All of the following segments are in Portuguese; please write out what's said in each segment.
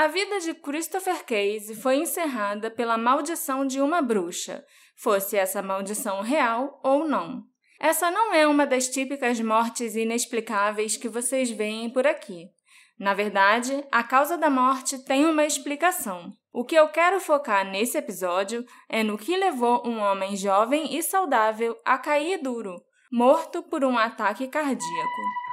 A vida de Christopher Case foi encerrada pela maldição de uma bruxa, fosse essa maldição real ou não. Essa não é uma das típicas mortes inexplicáveis que vocês veem por aqui. Na verdade, a causa da morte tem uma explicação. O que eu quero focar nesse episódio é no que levou um homem jovem e saudável a cair duro, morto por um ataque cardíaco.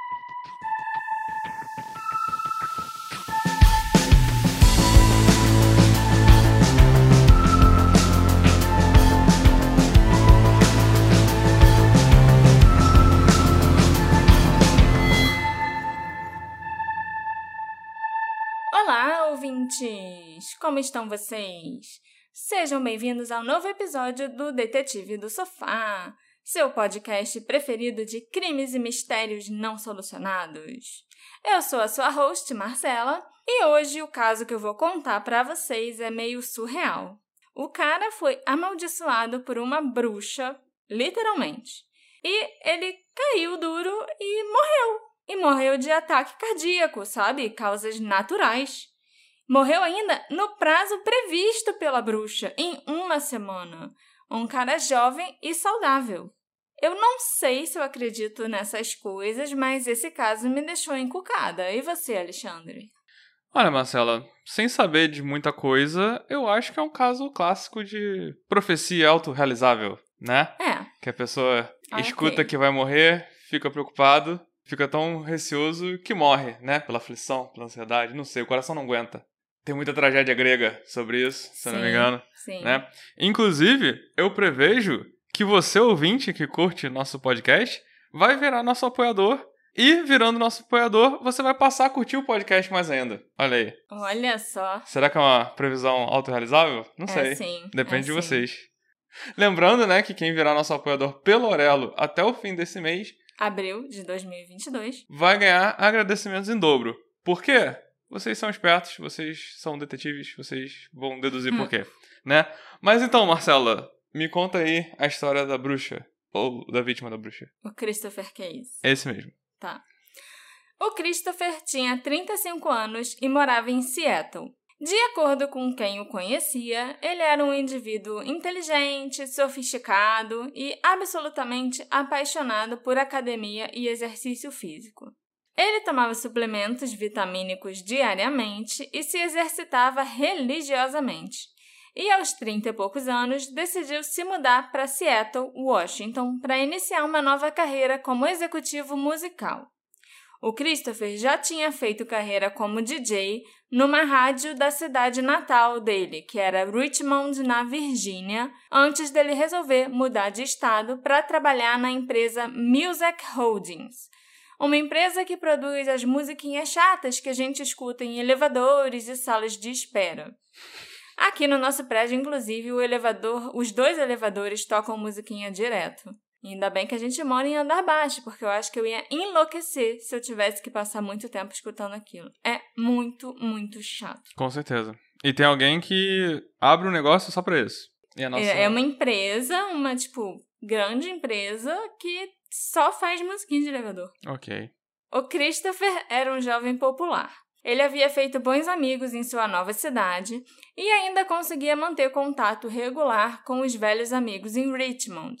Como estão vocês? Sejam bem-vindos ao novo episódio do Detetive do Sofá, seu podcast preferido de crimes e mistérios não solucionados. Eu sou a sua host, Marcela, e hoje o caso que eu vou contar para vocês é meio surreal. O cara foi amaldiçoado por uma bruxa, literalmente, e ele caiu duro e morreu. E morreu de ataque cardíaco, sabe? Causas naturais. Morreu ainda no prazo previsto pela bruxa, em uma semana. Um cara jovem e saudável. Eu não sei se eu acredito nessas coisas, mas esse caso me deixou encucada. E você, Alexandre? Olha, Marcela, sem saber de muita coisa, eu acho que é um caso clássico de profecia autorrealizável, né? É. Que a pessoa okay. escuta que vai morrer, fica preocupado, fica tão receoso que morre, né? Pela aflição, pela ansiedade, não sei, o coração não aguenta. Tem muita tragédia grega sobre isso, se sim, não me engano. Sim. Né? Inclusive, eu prevejo que você, ouvinte que curte nosso podcast, vai virar nosso apoiador. E, virando nosso apoiador, você vai passar a curtir o podcast mais ainda. Olha aí. Olha só. Será que é uma previsão autorrealizável? Não é sei. Sim, Depende é de sim. vocês. Lembrando, né, que quem virar nosso apoiador pelo Orelo até o fim desse mês... Abril de 2022. Vai ganhar agradecimentos em dobro. Por quê? Vocês são espertos, vocês são detetives, vocês vão deduzir hum. por quê, né? Mas então, Marcela, me conta aí a história da bruxa, ou da vítima da bruxa. O Christopher Case. Esse mesmo. Tá. O Christopher tinha 35 anos e morava em Seattle. De acordo com quem o conhecia, ele era um indivíduo inteligente, sofisticado e absolutamente apaixonado por academia e exercício físico. Ele tomava suplementos vitamínicos diariamente e se exercitava religiosamente. E aos 30 e poucos anos, decidiu se mudar para Seattle, Washington, para iniciar uma nova carreira como executivo musical. O Christopher já tinha feito carreira como DJ numa rádio da cidade natal dele, que era Richmond, na Virgínia, antes dele resolver mudar de estado para trabalhar na empresa Music Holdings, uma empresa que produz as musiquinhas chatas que a gente escuta em elevadores e salas de espera. Aqui no nosso prédio, inclusive, o elevador, os dois elevadores tocam musiquinha direto. ainda bem que a gente mora em andar baixo, porque eu acho que eu ia enlouquecer se eu tivesse que passar muito tempo escutando aquilo. É muito, muito chato. Com certeza. E tem alguém que abre um negócio só pra isso. Nossa... É, é uma empresa, uma, tipo, grande empresa que só faz musiquinha de elevador. Ok. O Christopher era um jovem popular. Ele havia feito bons amigos em sua nova cidade e ainda conseguia manter contato regular com os velhos amigos em Richmond.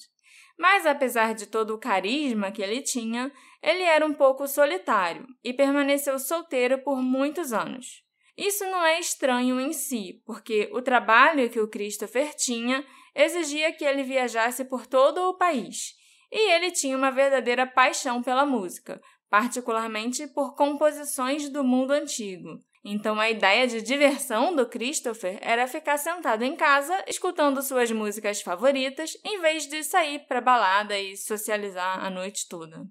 Mas apesar de todo o carisma que ele tinha, ele era um pouco solitário e permaneceu solteiro por muitos anos. Isso não é estranho em si, porque o trabalho que o Christopher tinha exigia que ele viajasse por todo o país e ele tinha uma verdadeira paixão pela música, particularmente por composições do mundo antigo. Então a ideia de diversão do Christopher era ficar sentado em casa escutando suas músicas favoritas em vez de sair para balada e socializar a noite toda.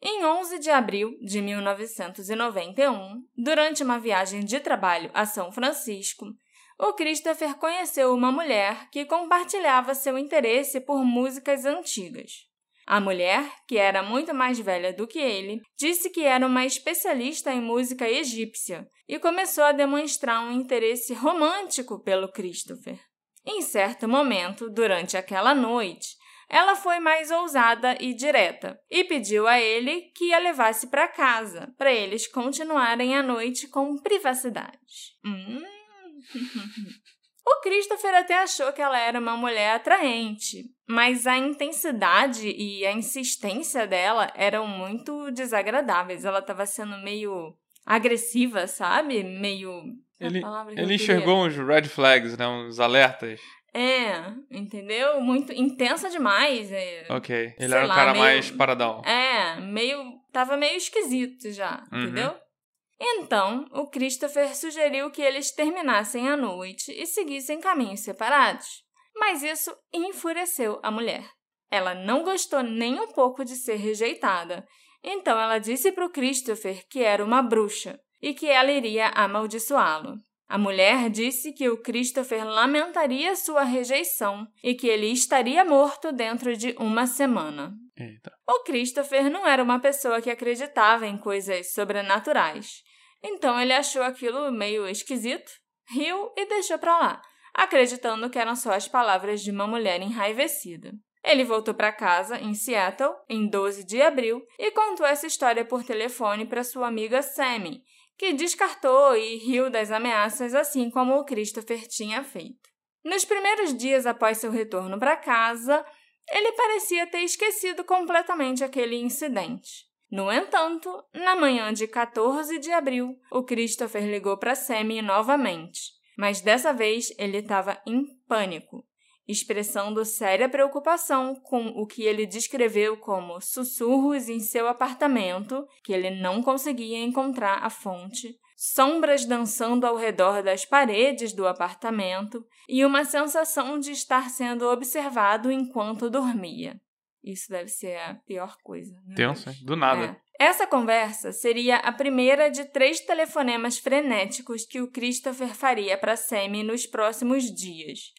Em 11 de abril de 1991, durante uma viagem de trabalho a São Francisco, o Christopher conheceu uma mulher que compartilhava seu interesse por músicas antigas. A mulher, que era muito mais velha do que ele, disse que era uma especialista em música egípcia e começou a demonstrar um interesse romântico pelo Christopher. Em certo momento, durante aquela noite, ela foi mais ousada e direta e pediu a ele que a levasse para casa, para eles continuarem a noite com privacidade. Hum. O Christopher até achou que ela era uma mulher atraente, mas a intensidade e a insistência dela eram muito desagradáveis. Ela estava sendo meio agressiva, sabe? Meio. Ele, ele enxergou uns red flags, né? Uns alertas. É, entendeu? Muito intensa demais. É, ok. Ele era um lá, cara meio, mais paradão. É, meio. Tava meio esquisito já, uhum. entendeu? Então, o Christopher sugeriu que eles terminassem a noite e seguissem caminhos separados. Mas isso enfureceu a mulher. Ela não gostou nem um pouco de ser rejeitada, então ela disse para o Christopher que era uma bruxa e que ela iria amaldiçoá-lo. A mulher disse que o Christopher lamentaria sua rejeição e que ele estaria morto dentro de uma semana. Eita. O Christopher não era uma pessoa que acreditava em coisas sobrenaturais. Então ele achou aquilo meio esquisito, riu e deixou para lá, acreditando que eram só as palavras de uma mulher enraivecida. Ele voltou para casa, em Seattle, em 12 de abril, e contou essa história por telefone para sua amiga Sammy, que descartou e riu das ameaças, assim como o Christopher tinha feito. Nos primeiros dias após seu retorno para casa, ele parecia ter esquecido completamente aquele incidente. No entanto, na manhã de 14 de abril, o Christopher ligou para Sammy novamente, mas dessa vez ele estava em pânico expressando séria preocupação com o que ele descreveu como sussurros em seu apartamento, que ele não conseguia encontrar a fonte, sombras dançando ao redor das paredes do apartamento e uma sensação de estar sendo observado enquanto dormia. Isso deve ser a pior coisa. Né? Tenso, do nada. É. Essa conversa seria a primeira de três telefonemas frenéticos que o Christopher faria para Sammy nos próximos dias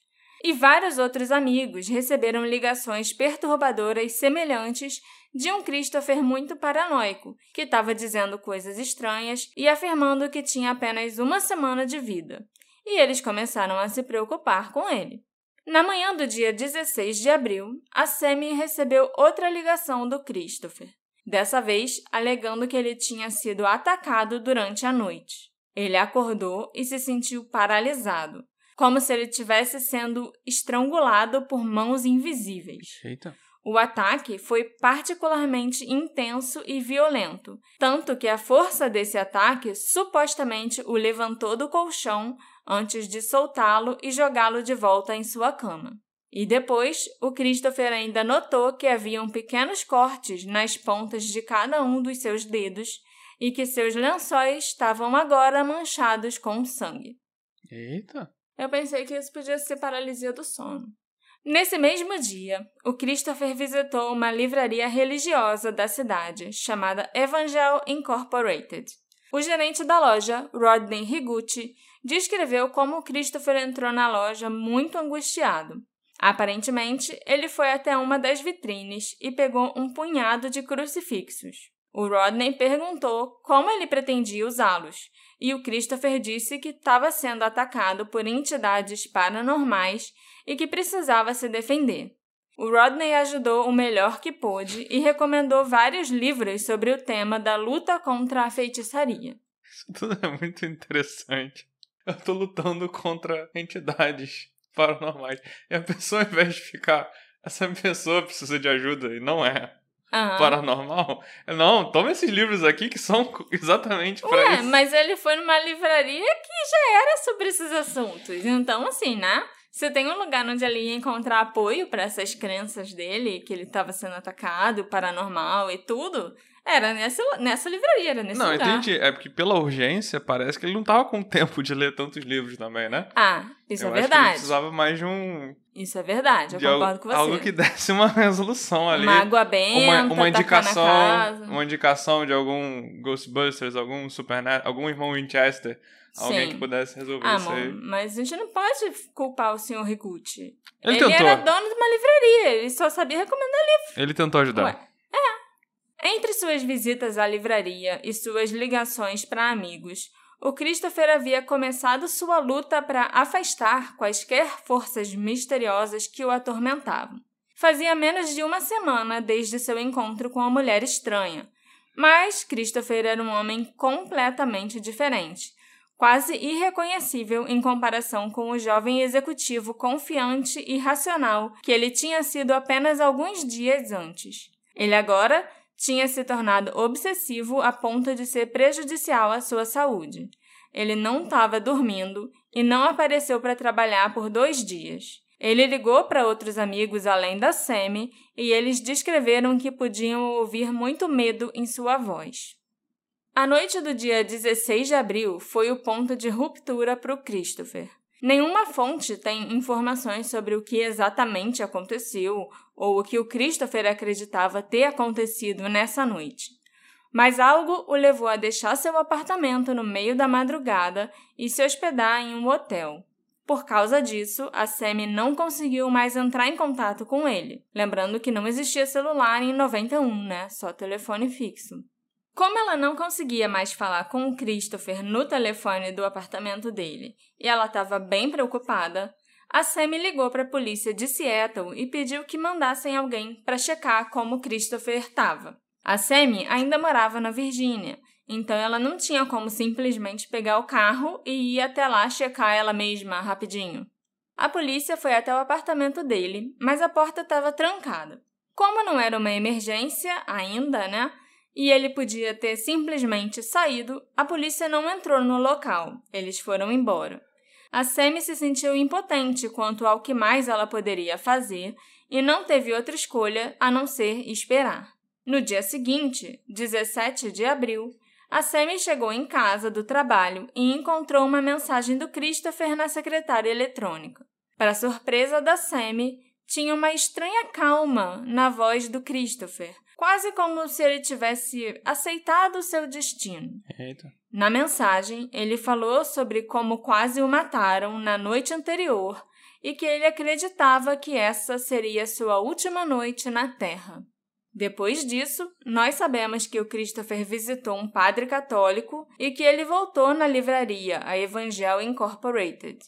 e vários outros amigos receberam ligações perturbadoras semelhantes de um Christopher muito paranoico, que estava dizendo coisas estranhas e afirmando que tinha apenas uma semana de vida. E eles começaram a se preocupar com ele. Na manhã do dia 16 de abril, a Sammy recebeu outra ligação do Christopher, dessa vez alegando que ele tinha sido atacado durante a noite. Ele acordou e se sentiu paralisado, como se ele estivesse sendo estrangulado por mãos invisíveis. Eita. O ataque foi particularmente intenso e violento, tanto que a força desse ataque supostamente o levantou do colchão antes de soltá-lo e jogá-lo de volta em sua cama. E depois, o Christopher ainda notou que haviam pequenos cortes nas pontas de cada um dos seus dedos e que seus lençóis estavam agora manchados com sangue. Eita! Eu pensei que isso podia ser paralisia do sono. Nesse mesmo dia, o Christopher visitou uma livraria religiosa da cidade chamada Evangel Incorporated. O gerente da loja, Rodney Higuchi, descreveu como Christopher entrou na loja muito angustiado. Aparentemente, ele foi até uma das vitrines e pegou um punhado de crucifixos. O Rodney perguntou como ele pretendia usá-los, e o Christopher disse que estava sendo atacado por entidades paranormais e que precisava se defender. O Rodney ajudou o melhor que pôde e recomendou vários livros sobre o tema da luta contra a feitiçaria. Isso tudo é muito interessante. Eu tô lutando contra entidades paranormais. E a pessoa, ao invés de ficar, essa pessoa precisa de ajuda e não é Uhum. paranormal. Não, toma esses livros aqui que são exatamente para isso. mas ele foi numa livraria que já era sobre esses assuntos. Então, assim, né? Você tem um lugar onde ele ia encontrar apoio para essas crenças dele, que ele estava sendo atacado, paranormal e tudo, era nessa, nessa livraria, era nesse não, lugar. Não, entendi. É porque pela urgência parece que ele não tava com tempo de ler tantos livros também, né? Ah, isso eu é verdade. ele precisava mais de um. Isso é verdade, eu concordo algo, com você. Algo que desse uma resolução ali. Uma água benta, uma, uma indicação, uma indicação de algum Ghostbusters, algum Supernet, algum irmão Winchester. Alguém Sim. que pudesse resolver ah, isso aí. Mas a gente não pode culpar o senhor Rikuchi. Ele, ele tentou. era dono de uma livraria, ele só sabia recomendar livro. Ele tentou ajudar. Ué. Entre suas visitas à livraria e suas ligações para amigos, o Christopher havia começado sua luta para afastar quaisquer forças misteriosas que o atormentavam. Fazia menos de uma semana desde seu encontro com a mulher estranha, mas Christopher era um homem completamente diferente, quase irreconhecível em comparação com o jovem executivo confiante e racional que ele tinha sido apenas alguns dias antes. Ele agora tinha se tornado obsessivo a ponto de ser prejudicial à sua saúde. Ele não estava dormindo e não apareceu para trabalhar por dois dias. Ele ligou para outros amigos além da Sammy e eles descreveram que podiam ouvir muito medo em sua voz. A noite do dia 16 de abril foi o ponto de ruptura para o Christopher. Nenhuma fonte tem informações sobre o que exatamente aconteceu ou o que o Christopher acreditava ter acontecido nessa noite. Mas algo o levou a deixar seu apartamento no meio da madrugada e se hospedar em um hotel. Por causa disso, a Sammy não conseguiu mais entrar em contato com ele. Lembrando que não existia celular em 91, né? Só telefone fixo. Como ela não conseguia mais falar com o Christopher no telefone do apartamento dele e ela estava bem preocupada, a Sammy ligou para a polícia de Seattle e pediu que mandassem alguém para checar como Christopher estava. A Sammy ainda morava na Virgínia, então ela não tinha como simplesmente pegar o carro e ir até lá checar ela mesma rapidinho. A polícia foi até o apartamento dele, mas a porta estava trancada. Como não era uma emergência ainda, né? E ele podia ter simplesmente saído, a polícia não entrou no local. Eles foram embora. A Sammy se sentiu impotente quanto ao que mais ela poderia fazer e não teve outra escolha a não ser esperar. No dia seguinte, 17 de abril, a Sammy chegou em casa do trabalho e encontrou uma mensagem do Christopher na secretária eletrônica. Para surpresa da Sammy, tinha uma estranha calma na voz do Christopher, quase como se ele tivesse aceitado o seu destino. Eita. Na mensagem, ele falou sobre como quase o mataram na noite anterior e que ele acreditava que essa seria sua última noite na Terra. Depois disso, nós sabemos que o Christopher visitou um padre católico e que ele voltou na livraria, a Evangel Incorporated.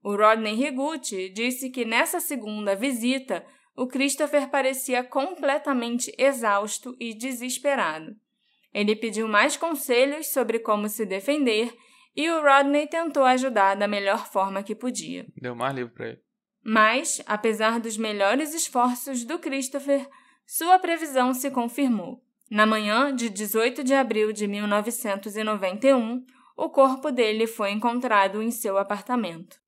O Rodney Higuchi disse que nessa segunda visita o Christopher parecia completamente exausto e desesperado. Ele pediu mais conselhos sobre como se defender e o Rodney tentou ajudar da melhor forma que podia. Deu mais livro para ele. Mas, apesar dos melhores esforços do Christopher, sua previsão se confirmou. Na manhã de 18 de abril de 1991, o corpo dele foi encontrado em seu apartamento.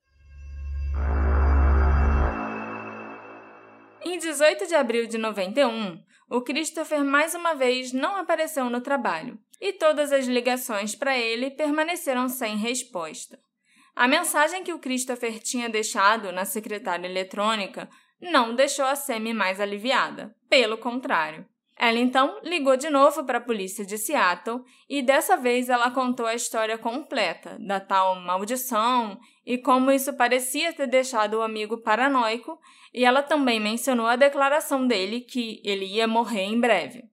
Em 18 de abril de 91, o Christopher mais uma vez não apareceu no trabalho e todas as ligações para ele permaneceram sem resposta. A mensagem que o Christopher tinha deixado na secretária eletrônica não deixou a Sammy mais aliviada. Pelo contrário. Ela então ligou de novo para a polícia de Seattle e dessa vez ela contou a história completa da tal maldição e como isso parecia ter deixado o amigo paranoico, e ela também mencionou a declaração dele que ele ia morrer em breve.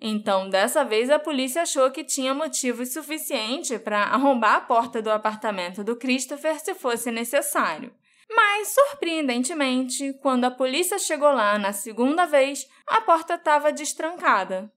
Então, dessa vez, a polícia achou que tinha motivo suficiente para arrombar a porta do apartamento do Christopher se fosse necessário. Mas, surpreendentemente, quando a polícia chegou lá na segunda vez, a porta estava destrancada.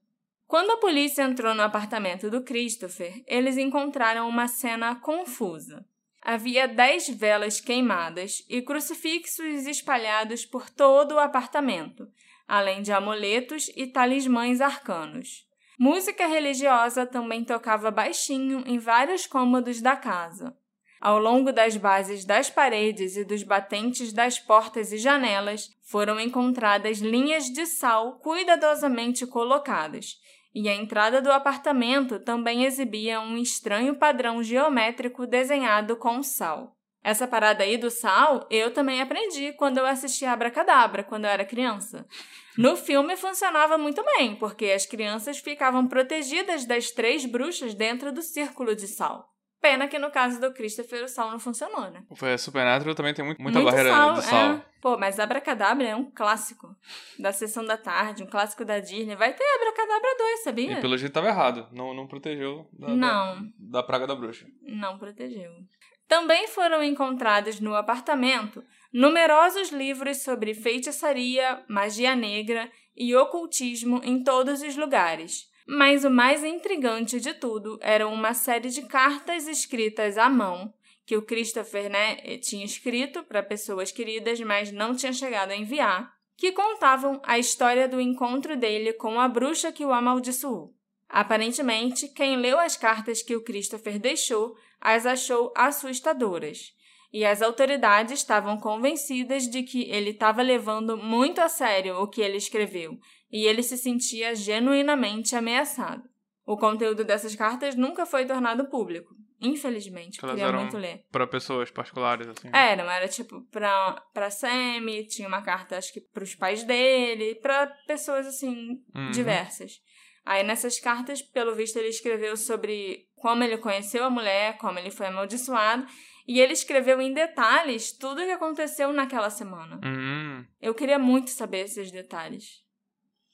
Quando a polícia entrou no apartamento do Christopher, eles encontraram uma cena confusa. Havia dez velas queimadas e crucifixos espalhados por todo o apartamento, além de amuletos e talismãs arcanos. Música religiosa também tocava baixinho em vários cômodos da casa. Ao longo das bases das paredes e dos batentes das portas e janelas foram encontradas linhas de sal cuidadosamente colocadas, e a entrada do apartamento também exibia um estranho padrão geométrico desenhado com sal. Essa parada aí do sal eu também aprendi quando eu assisti Abracadabra, quando eu era criança. No filme funcionava muito bem, porque as crianças ficavam protegidas das três bruxas dentro do círculo de sal. Pena que no caso do Christopher o sal não funcionou, né? Foi Supernatural também tem muito, muita Muito barreira sal, de sal. É. Pô, mas Abracadabra é um clássico da Sessão da Tarde, um clássico da Disney. Vai ter Abracadabra 2, sabia? E pelo jeito tava errado. Não, não protegeu da, Não. Da, da praga da bruxa. Não protegeu. Também foram encontrados no apartamento numerosos livros sobre feitiçaria, magia negra e ocultismo em todos os lugares. Mas o mais intrigante de tudo era uma série de cartas escritas à mão que o Christopher né, tinha escrito para pessoas queridas, mas não tinha chegado a enviar, que contavam a história do encontro dele com a bruxa que o amaldiçoou. Aparentemente, quem leu as cartas que o Christopher deixou as achou assustadoras, e as autoridades estavam convencidas de que ele estava levando muito a sério o que ele escreveu e ele se sentia genuinamente ameaçado. O conteúdo dessas cartas nunca foi tornado público, infelizmente. Elas Queria muito ler. Pra pessoas particulares, assim. É, não era tipo pra, pra Sammy, tinha uma carta acho que pros pais dele, pra pessoas assim, Uhum. diversas. Aí nessas cartas, pelo visto, ele escreveu sobre como ele conheceu a mulher, como ele foi amaldiçoado, e ele escreveu em detalhes tudo o que aconteceu naquela semana. Hum, Eu queria muito saber esses detalhes.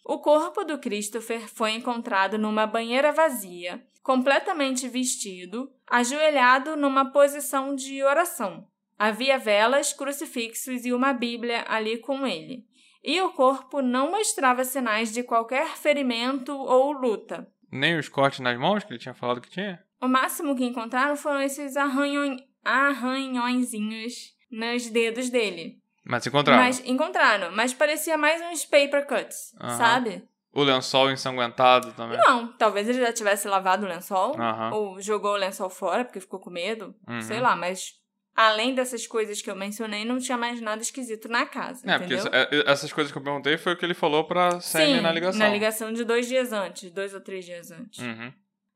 O corpo do Christopher foi encontrado numa banheira vazia, completamente vestido, ajoelhado numa posição de oração. Havia velas, crucifixos e uma Bíblia ali com ele. E o corpo não mostrava sinais de qualquer ferimento ou luta. nem os cortes nas mãos que ele tinha falado que tinha? O máximo que encontraram foram esses arranhões, arranhõezinhos nos dedos dele. Mas encontraram. Mas encontraram, mas parecia mais uns paper cuts, Aham. sabe? O lençol ensanguentado também. Não, talvez ele já tivesse lavado o lençol, Aham. ou jogou o lençol fora porque ficou com medo, Uhum. sei lá, mas além dessas coisas que eu mencionei, não tinha mais nada esquisito na casa, É, porque entendeu? essa- é- essas coisas que eu perguntei foi o que ele falou pra Sammy na ligação. na ligação de dois dias antes, dois ou três dias antes. Uhum.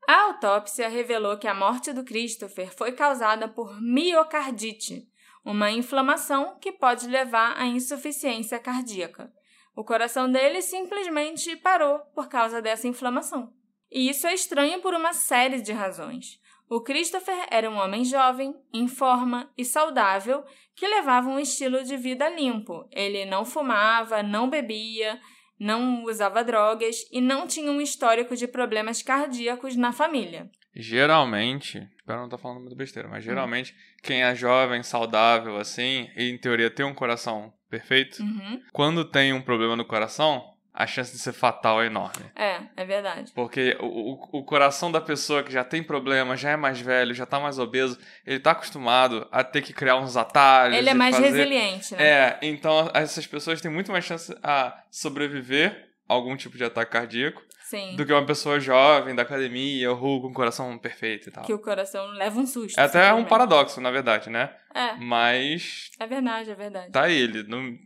A autópsia revelou que a morte do Christopher foi causada por miocardite, uma inflamação que pode levar à insuficiência cardíaca. O coração dele simplesmente parou por causa dessa inflamação. E isso é estranho por uma série de razões. O Christopher era um homem jovem, em forma e saudável que levava um estilo de vida limpo. Ele não fumava, não bebia, não usava drogas e não tinha um histórico de problemas cardíacos na família. Geralmente, espero não estar falando muito besteira, Hum. mas geralmente quem é jovem, saudável, assim, e em teoria tem um coração perfeito, Uhum. quando tem um problema no coração, a chance de ser fatal é enorme. É, é verdade. Porque o, o, o coração da pessoa que já tem problema, já é mais velho, já tá mais obeso, ele tá acostumado a ter que criar uns atalhos. Ele é mais fazer... resiliente, né? É, então essas pessoas têm muito mais chance a sobreviver a algum tipo de ataque cardíaco Sim. do que uma pessoa jovem da academia, ou com o coração perfeito e tal. Que o coração leva um susto. É até um paradoxo, na verdade, né? É, Mas é verdade, é verdade. tá aí, ele. Não...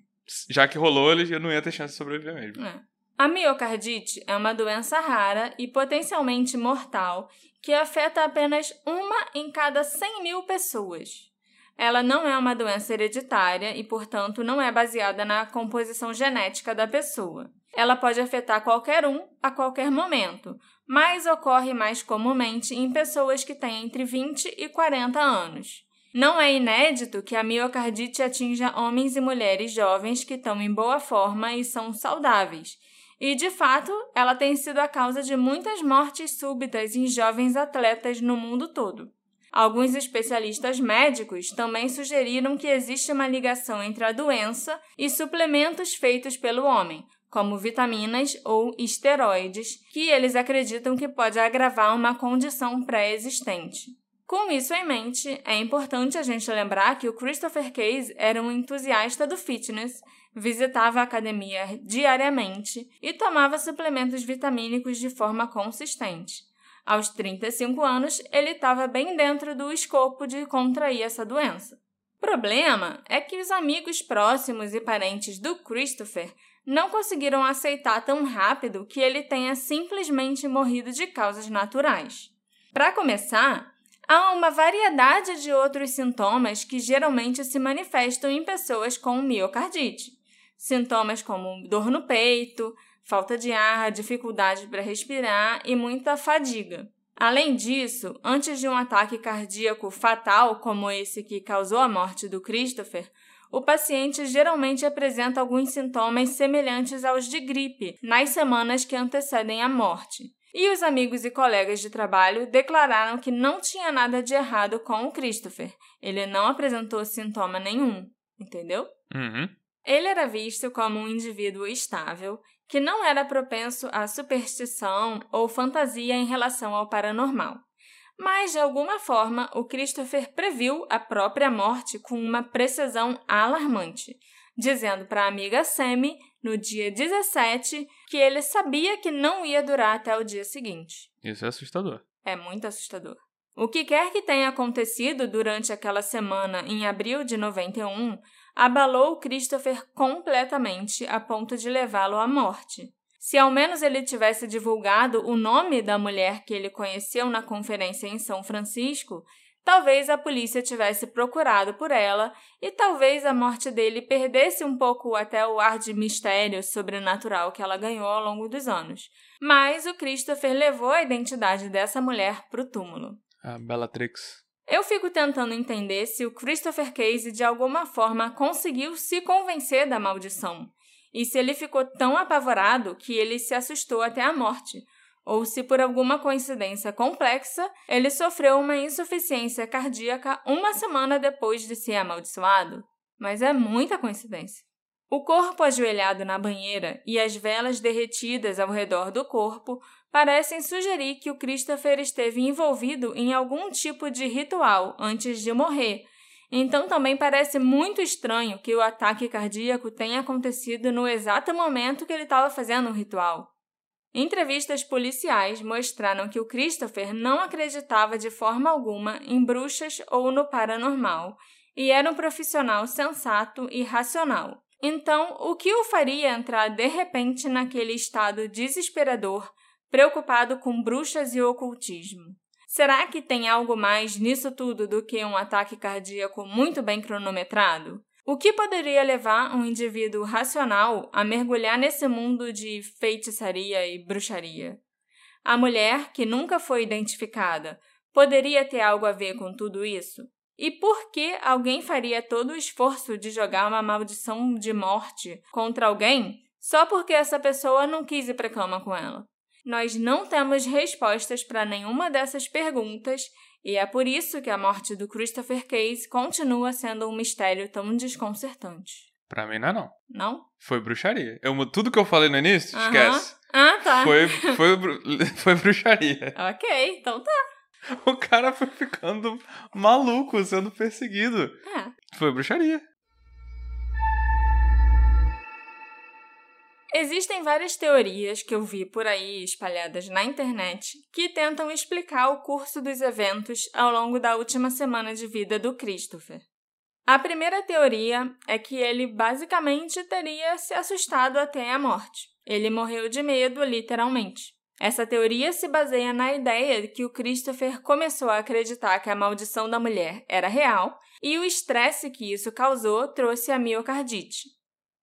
Já que rolou, ele já não ia ter chance de sobreviver mesmo. É. A miocardite é uma doença rara e potencialmente mortal que afeta apenas uma em cada 100 mil pessoas. Ela não é uma doença hereditária e, portanto, não é baseada na composição genética da pessoa. Ela pode afetar qualquer um a qualquer momento, mas ocorre mais comumente em pessoas que têm entre 20 e 40 anos. Não é inédito que a miocardite atinja homens e mulheres jovens que estão em boa forma e são saudáveis. E, de fato, ela tem sido a causa de muitas mortes súbitas em jovens atletas no mundo todo. Alguns especialistas médicos também sugeriram que existe uma ligação entre a doença e suplementos feitos pelo homem, como vitaminas ou esteroides, que eles acreditam que pode agravar uma condição pré-existente. Com isso em mente, é importante a gente lembrar que o Christopher Case era um entusiasta do fitness, visitava a academia diariamente e tomava suplementos vitamínicos de forma consistente. Aos 35 anos, ele estava bem dentro do escopo de contrair essa doença. O problema é que os amigos próximos e parentes do Christopher não conseguiram aceitar tão rápido que ele tenha simplesmente morrido de causas naturais. Para começar, há uma variedade de outros sintomas que geralmente se manifestam em pessoas com miocardite. Sintomas como dor no peito, falta de ar, dificuldade para respirar e muita fadiga. Além disso, antes de um ataque cardíaco fatal como esse que causou a morte do Christopher, o paciente geralmente apresenta alguns sintomas semelhantes aos de gripe nas semanas que antecedem a morte. E os amigos e colegas de trabalho declararam que não tinha nada de errado com o Christopher. Ele não apresentou sintoma nenhum, entendeu? Uhum. Ele era visto como um indivíduo estável que não era propenso à superstição ou fantasia em relação ao paranormal. Mas, de alguma forma, o Christopher previu a própria morte com uma precisão alarmante, dizendo para a amiga Sammy, no dia 17, que ele sabia que não ia durar até o dia seguinte. Isso é assustador. É muito assustador. O que quer que tenha acontecido durante aquela semana em abril de 91 abalou Christopher completamente a ponto de levá-lo à morte. Se ao menos ele tivesse divulgado o nome da mulher que ele conheceu na conferência em São Francisco, talvez a polícia tivesse procurado por ela e talvez a morte dele perdesse um pouco até o ar de mistério sobrenatural que ela ganhou ao longo dos anos. Mas o Christopher levou a identidade dessa mulher para o túmulo. A Bellatrix. Eu fico tentando entender se o Christopher Case de alguma forma conseguiu se convencer da maldição, e se ele ficou tão apavorado que ele se assustou até a morte, ou se por alguma coincidência complexa ele sofreu uma insuficiência cardíaca uma semana depois de ser amaldiçoado. Mas é muita coincidência. O corpo ajoelhado na banheira e as velas derretidas ao redor do corpo parecem sugerir que o Christopher esteve envolvido em algum tipo de ritual antes de morrer. Então também parece muito estranho que o ataque cardíaco tenha acontecido no exato momento que ele estava fazendo o ritual. Entrevistas policiais mostraram que o Christopher não acreditava de forma alguma em bruxas ou no paranormal e era um profissional sensato e racional. Então, o que o faria entrar de repente naquele estado desesperador preocupado com bruxas e ocultismo. Será que tem algo mais nisso tudo do que um ataque cardíaco muito bem cronometrado? O que poderia levar um indivíduo racional a mergulhar nesse mundo de feitiçaria e bruxaria? A mulher, que nunca foi identificada, poderia ter algo a ver com tudo isso? E por que alguém faria todo o esforço de jogar uma maldição de morte contra alguém só porque essa pessoa não quis ir para cama com ela? Nós não temos respostas para nenhuma dessas perguntas e é por isso que a morte do Christopher Case continua sendo um mistério tão desconcertante. Pra mim não é não. Não? Foi bruxaria. Eu, tudo que eu falei no início, esquece. Ah, tá. Foi, foi, foi bruxaria. Ok, então tá. O cara foi ficando maluco, sendo perseguido. É. Foi bruxaria. Existem várias teorias que eu vi por aí espalhadas na internet que tentam explicar o curso dos eventos ao longo da última semana de vida do Christopher. A primeira teoria é que ele basicamente teria se assustado até a morte. Ele morreu de medo, literalmente. Essa teoria se baseia na ideia de que o Christopher começou a acreditar que a maldição da mulher era real e o estresse que isso causou trouxe a miocardite.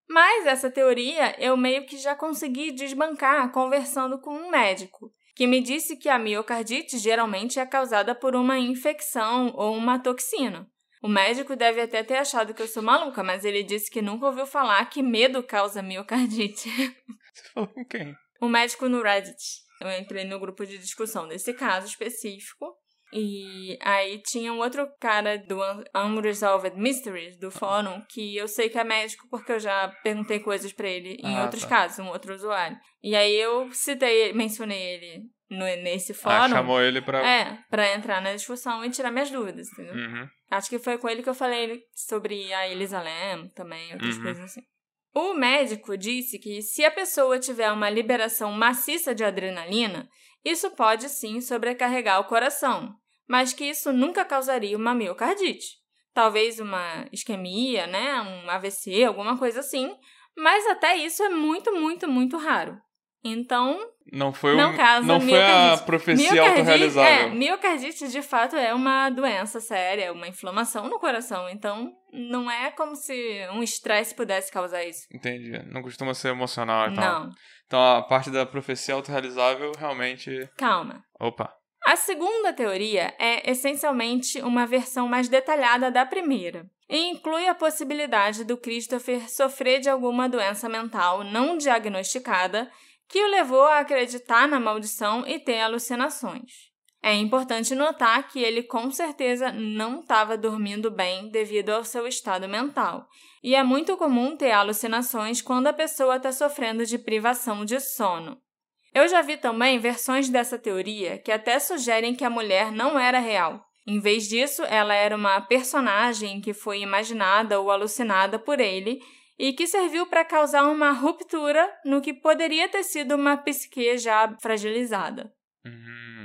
Mas essa teoria eu meio que já consegui desbancar conversando com um médico, que me disse que a miocardite geralmente é causada por uma infecção ou uma toxina. O médico deve até ter achado que eu sou maluca, mas ele disse que nunca ouviu falar que medo causa miocardite. Você falou com quem? um médico no Reddit. Eu entrei no grupo de discussão desse caso específico. E aí tinha um outro cara do Un- Unresolved Mysteries, do fórum, que eu sei que é médico porque eu já perguntei coisas pra ele em Ah, outros tá. casos, um outro usuário. E aí eu citei, mencionei ele no, nesse Ah, fórum. chamou ele pra. É, pra entrar na discussão e tirar minhas dúvidas, entendeu? Uhum. Acho que foi com ele que eu falei sobre a Elisa Lam também, outras Uhum. coisas assim. O médico disse que se a pessoa tiver uma liberação maciça de adrenalina, isso pode sim sobrecarregar o coração, mas que isso nunca causaria uma miocardite. Talvez uma isquemia, né, um AVC, alguma coisa assim, mas até isso é muito, muito, muito raro. Então, Não foi, Não um, causa não foi a profecia Miocardite, é, autorrealizável. miocardite de fato é uma doença séria, é uma inflamação no coração. Então, não é como se um estresse pudesse causar isso. Entendi. Não costuma ser emocional e tal. Não, Então a parte da profecia autorrealizável realmente. calma. Opa. A segunda teoria é essencialmente uma versão mais detalhada da primeira e inclui a possibilidade do Christopher sofrer de alguma doença mental não diagnosticada que o levou a acreditar na maldição e ter alucinações. É importante notar que ele com certeza não estava dormindo bem devido ao seu estado mental, e é muito comum ter alucinações quando a pessoa está sofrendo de privação de sono. Eu já vi também versões dessa teoria que até sugerem que a mulher não era real. Em vez disso, ela era uma personagem que foi imaginada ou alucinada por ele e que serviu para causar uma ruptura no que poderia ter sido uma psique já fragilizada. Uhum.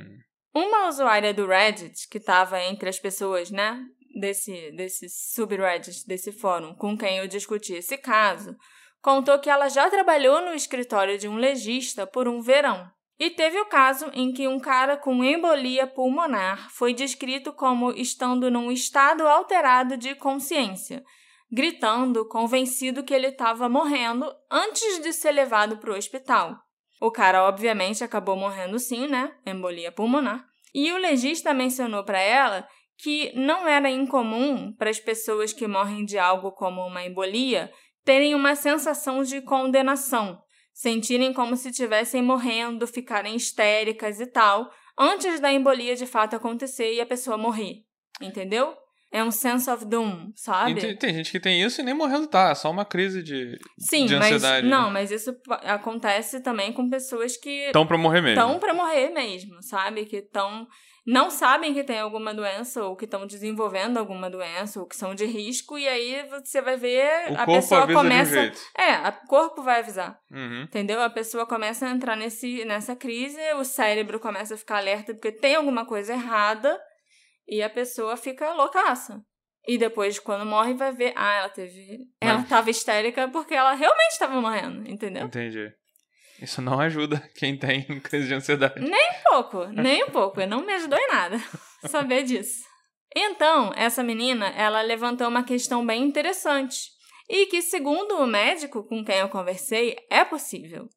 Uma usuária do Reddit, que estava entre as pessoas, né, desse, desse subreddit, desse fórum, com quem eu discuti esse caso, contou que ela já trabalhou no escritório de um legista por um verão. E teve o caso em que um cara com embolia pulmonar foi descrito como estando num estado alterado de consciência, gritando, convencido que ele estava morrendo antes de ser levado para o hospital. O cara, obviamente, acabou morrendo sim, né? Embolia pulmonar. E o legista mencionou para ela que não era incomum para as pessoas que morrem de algo como uma embolia terem uma sensação de condenação, sentirem como se estivessem morrendo, ficarem histéricas e tal, antes da embolia de fato acontecer e a pessoa morrer. Entendeu? É um sense of doom, sabe? Tem, tem, gente que tem isso e nem morrendo tá, é só uma crise de, Sim, de ansiedade. Mas, não, mas isso acontece também com pessoas que estão para morrer mesmo. Estão para morrer mesmo, sabe? Que estão não sabem que tem alguma doença ou que estão desenvolvendo alguma doença ou que são de risco e aí você vai ver o a corpo pessoa avisa começa de um jeito. é o corpo vai avisar Uhum. entendeu a pessoa começa a entrar nesse nessa crise o cérebro começa a ficar alerta porque tem alguma coisa errada e a pessoa fica loucaça e depois quando morre vai ver ah ela teve ela Mas- estava histérica porque ela realmente estava morrendo entendeu Entendi. Isso não ajuda quem tem crise de ansiedade. Um pouco, nem um pouco. Não me ajudou em nada saber disso. Então, essa menina, ela levantou uma questão bem interessante e que, segundo o médico com quem eu conversei, é possível.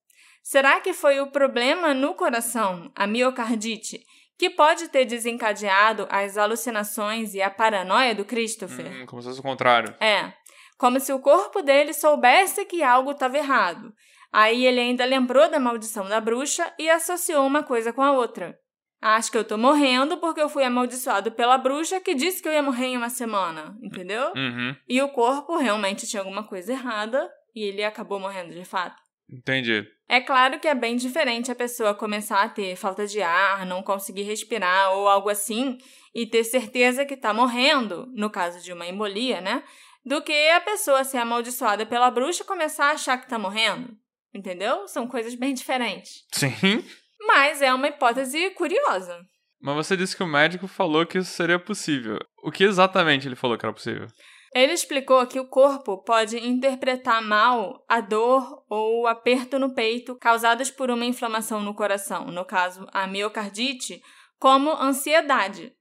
Será que foi o problema no coração, a miocardite, que pode ter desencadeado as alucinações e a paranoia do Christopher? Hum, como se fosse o contrário. É, como se o corpo dele soubesse que algo estava errado. Aí ele ainda lembrou da maldição da bruxa e associou uma coisa com a outra. Acho que eu tô morrendo porque eu fui amaldiçoado pela bruxa que disse que eu ia morrer em uma semana, entendeu? Uhum. E o corpo realmente tinha alguma coisa errada e ele acabou morrendo de fato. Entendi. É claro que é bem diferente a pessoa começar a ter falta de ar, não conseguir respirar ou algo assim e ter certeza que tá morrendo, no caso de uma embolia, né? Do que a pessoa ser amaldiçoada pela bruxa e começar a achar que tá morrendo. Entendeu? São coisas bem diferentes. Sim. Mas é uma hipótese curiosa. Mas você disse que o médico falou que isso seria possível. O que exatamente ele falou que era possível? Ele explicou que o corpo pode interpretar mal a dor ou o aperto no peito causados por uma inflamação no coração, no caso a miocardite, como ansiedade.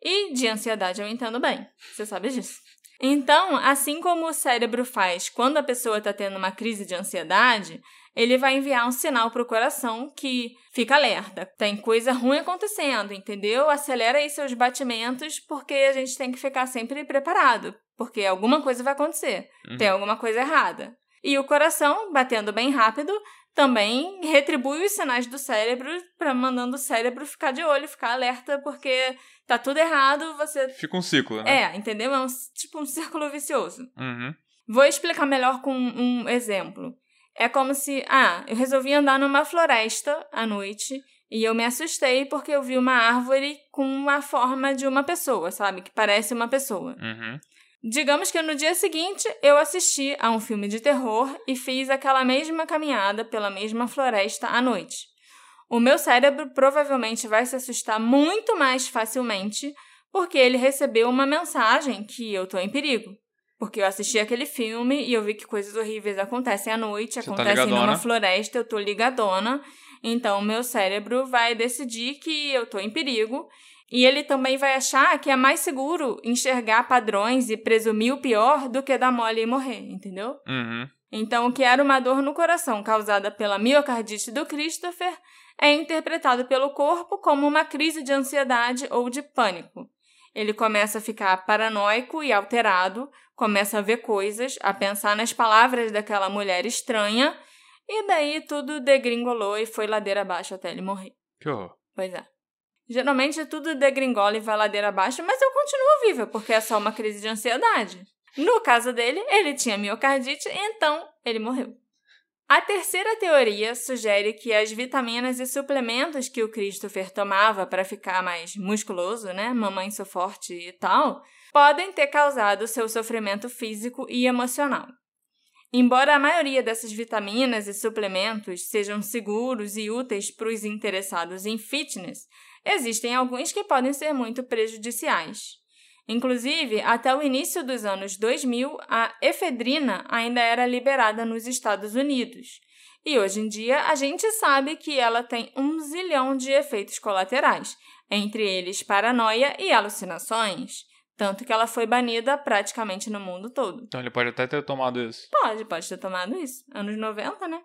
E de ansiedade eu entendo bem, você sabe disso. Então, assim como o cérebro faz quando a pessoa está tendo uma crise de ansiedade, ele vai enviar um sinal para o coração que fica alerta. Tem coisa ruim acontecendo, entendeu? Acelera aí seus batimentos, porque a gente tem que ficar sempre preparado, porque alguma coisa vai acontecer, Uhum. tem alguma coisa errada. E o coração, batendo bem rápido, também retribui os sinais do cérebro para mandando o cérebro ficar de olho, ficar alerta, porque tá tudo errado, você Fica um ciclo, né? é, entendeu? É um, tipo um círculo vicioso. Uhum. Vou explicar melhor com um exemplo. É como se, ah, eu resolvi andar numa floresta à noite e eu me assustei porque eu vi uma árvore com a forma de uma pessoa, sabe? Que parece uma pessoa. Uhum. Digamos que no dia seguinte eu assisti a um filme de terror e fiz aquela mesma caminhada pela mesma floresta à noite. O meu cérebro provavelmente vai se assustar muito mais facilmente porque ele recebeu uma mensagem que eu tô em perigo. Porque eu assisti aquele filme e eu vi que coisas horríveis acontecem à noite, Você tá acontecem ligadona. numa floresta, eu tô ligadona. Então o meu cérebro vai decidir que eu tô em perigo e ele também vai achar que é mais seguro enxergar padrões e presumir o pior do que dar mole e morrer, entendeu? Uhum. Então, o que era uma dor no coração causada pela miocardite do Christopher é interpretado pelo corpo como uma crise de ansiedade ou de pânico. Ele começa a ficar paranoico e alterado, começa a ver coisas, a pensar nas palavras daquela mulher estranha, e daí tudo degringolou e foi ladeira abaixo até ele morrer. Que horror. Pois é. Geralmente tudo degringola e vai ladeira abaixo, mas eu continuo viva, porque é só uma crise de ansiedade. No caso dele, ele tinha miocardite, então ele morreu. A terceira teoria sugere que as vitaminas e suplementos que o Christopher tomava para ficar mais musculoso, né, mamãe sou forte e tal, podem ter causado seu sofrimento físico e emocional. Embora a maioria dessas vitaminas e suplementos sejam seguros e úteis para os interessados em fitness, existem alguns que podem ser muito prejudiciais. Inclusive, até o início dos anos 2000, a efedrina ainda era liberada nos Estados Unidos. E hoje em dia, a gente sabe que ela tem um zilhão de efeitos colaterais, entre eles paranoia e alucinações. Tanto que ela foi banida praticamente no mundo todo. Então ele pode até ter tomado isso. Pode, pode ter tomado isso. Anos 90, né?